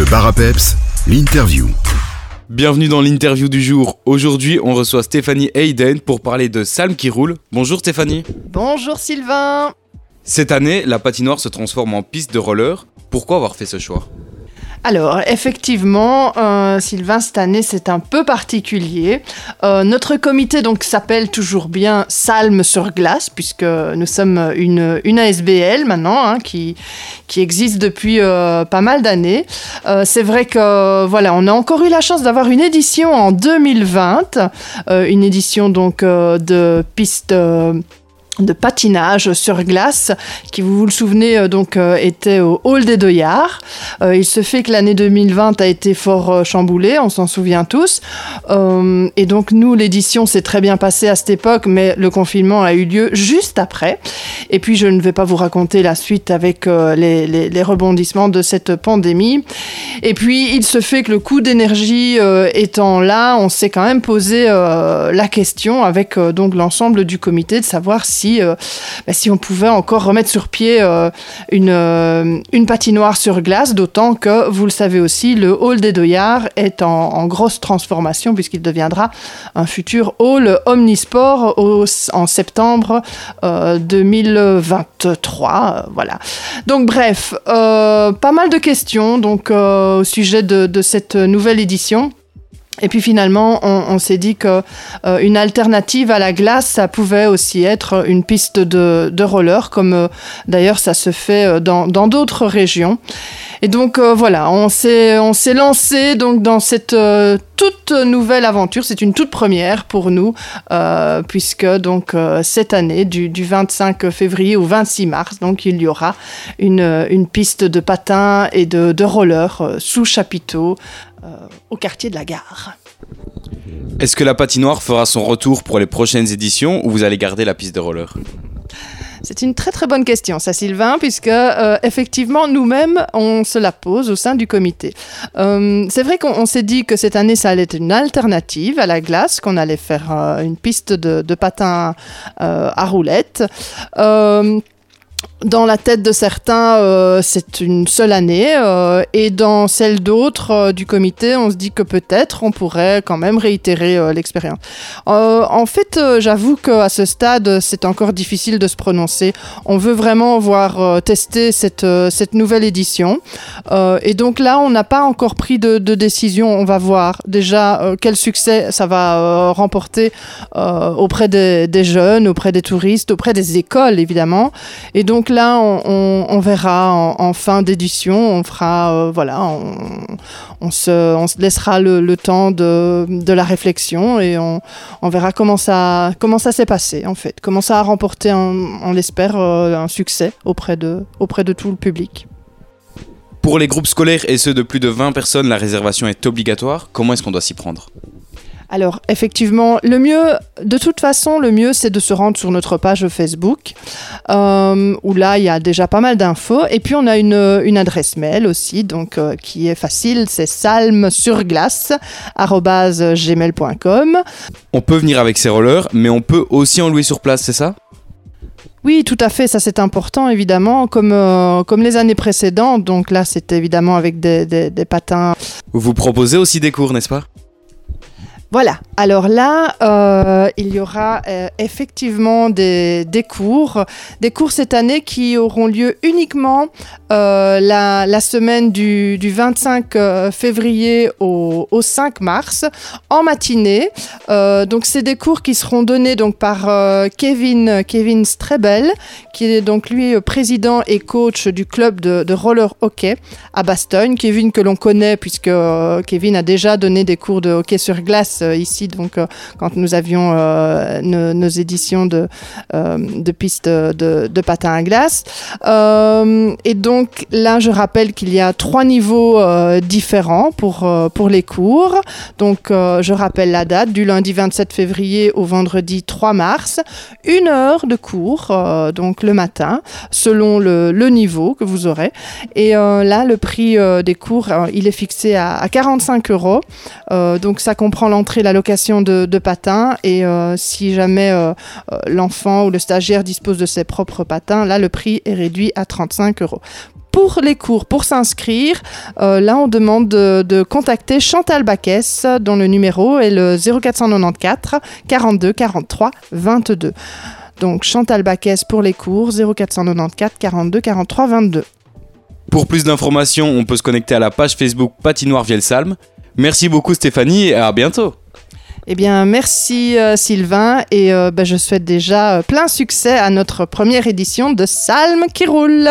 Le bar à peps, l'interview. Bienvenue dans l'interview du jour. Aujourd'hui, on reçoit Stéphanie Hayden pour parler de Salm qui roule. Bonjour Stéphanie. Bonjour Sylvain. Cette année, la patinoire se transforme en piste de roller. Pourquoi avoir fait ce choix? Alors, effectivement, euh, Sylvain, cette année, c'est un peu particulier. Euh, notre comité donc s'appelle toujours bien Salm sur glace, puisque nous sommes une, ASBL maintenant, hein, qui, qui existe depuis euh, pas mal d'années. C'est vrai que voilà, on a encore eu la chance d'avoir une édition en 2020, euh, une édition donc de piste. De patinage sur glace, qui, vous vous le souvenez, euh, donc euh, était au Hall des Doyards. Euh, il se fait que l'année 2020 a été fort chamboulée, on s'en souvient tous. Et donc nous, l'édition s'est très bien passée à cette époque, mais le confinement a eu lieu juste après. Et puis je ne vais pas vous raconter la suite avec les, les- les rebondissements de cette pandémie. Et puis il se fait que le coût d'énergie étant là, on s'est quand même posé la question avec donc l'ensemble du comité de savoir si, euh, bah, si on pouvait encore remettre sur pied euh, une, euh, une patinoire sur glace, d'autant que, vous le savez aussi, le hall des Doyards est en, grosse transformation puisqu'il deviendra un futur hall omnisport en septembre euh, 2023. euh, voilà. Donc bref, pas mal de questions donc, au sujet de cette nouvelle édition. Et puis finalement, on, s'est dit que euh, une alternative à la glace, ça pouvait aussi être une piste de, de roller, comme euh, d'ailleurs ça se fait euh, dans d'autres régions. Et donc voilà, on s'est lancé donc dans cette toute nouvelle aventure. C'est une toute première pour nous, puisque donc cette année, du, du 25 février au 26 mars, donc il y aura une, piste de patins et de, de roller sous chapiteau au quartier de la gare. Est-ce que la patinoire fera son retour pour les prochaines éditions ou vous allez garder la piste de roller? C'est une très très bonne question, ça Sylvain, puisque euh, effectivement nous-mêmes on se la pose au sein du comité. Euh, c'est vrai qu'on on s'est dit que cette année ça allait être une alternative à la glace, qu'on allait faire euh, une piste de, de patin euh, à roulettes. Dans la tête de certains, euh, c'est une seule année, euh, et dans celle d'autres euh, du comité, on se dit que peut-être on pourrait quand même réitérer euh, l'expérience. Euh, en fait, j'avoue qu'à ce stade, c'est encore difficile de se prononcer. On veut vraiment voir tester cette, cette nouvelle édition. Et donc là, on n'a pas encore pris de, de décision. On va voir déjà quel succès ça va remporter auprès des, des jeunes, auprès des touristes, auprès des écoles, évidemment. Et donc là, on, verra en, fin d'édition. On fera, euh, voilà, on, se, laissera le, temps de, la réflexion et on, verra comment ça, comment ça s'est passé en fait, comment ça a remporté, on l'espère, euh, un succès auprès de, auprès de tout le public. Pour les groupes scolaires et ceux de plus de 20 personnes, la réservation est obligatoire. Comment est-ce qu'on doit s'y prendre? Alors effectivement, le mieux, de toute façon, le mieux c'est de se rendre sur notre page Facebook, euh, où là il y a déjà pas mal d'infos. Et puis on a une, une adresse mail aussi, donc euh, qui est facile, c'est salmesurglace@gmail.com. On peut venir avec ses rollers, mais on peut aussi en louer sur place, c'est ça? Oui, tout à fait, ça c'est important évidemment, comme, euh, comme les années précédentes. Donc là, c'est évidemment avec des, des- des patins. Vous proposez aussi des cours, n'est-ce pas? Voilà, alors là, euh, il y aura euh, effectivement des, cours, des cours cette année qui auront lieu uniquement euh, la, semaine du, du 25 euh, février au, au 5 mars, en matinée. Donc c'est des cours qui seront donnés donc par Kevin, Kevin Strebel, qui est donc lui président et coach du club de, de roller hockey à Bastogne. Kevin que l'on connaît puisque Kevin a déjà donné des cours de hockey sur glace euh, ici, donc euh, quand nous avions euh, nos, éditions de, de pistes de, de patins à glace. Et donc là, je rappelle qu'il y a trois niveaux différents pour, pour les cours. Donc je rappelle la date du lundi 27 février au vendredi 3 mars. Une heure de cours, donc le matin, selon le, niveau que vous aurez. Et là, le prix des cours, il est fixé à, à 45 euros. Donc ça comprend l'entrée, la location de, patins. Et euh, si jamais euh, euh, l'enfant ou le stagiaire dispose de ses propres patins, là, le prix est réduit à 35 euros. pour les cours, pour s'inscrire, là on demande de, de contacter Chantal Baquès dont le numéro est le 0494 42 43 22. Donc Chantal Baquès pour les cours 0494 42 43 22. Pour plus d'informations, on peut se connecter à la page Facebook Patinoire Vielsalm. Merci beaucoup Stéphanie et à bientôt. Eh bien, merci euh, Sylvain et euh, ben, je souhaite déjà euh, plein succès à notre première édition de Salm qui roule.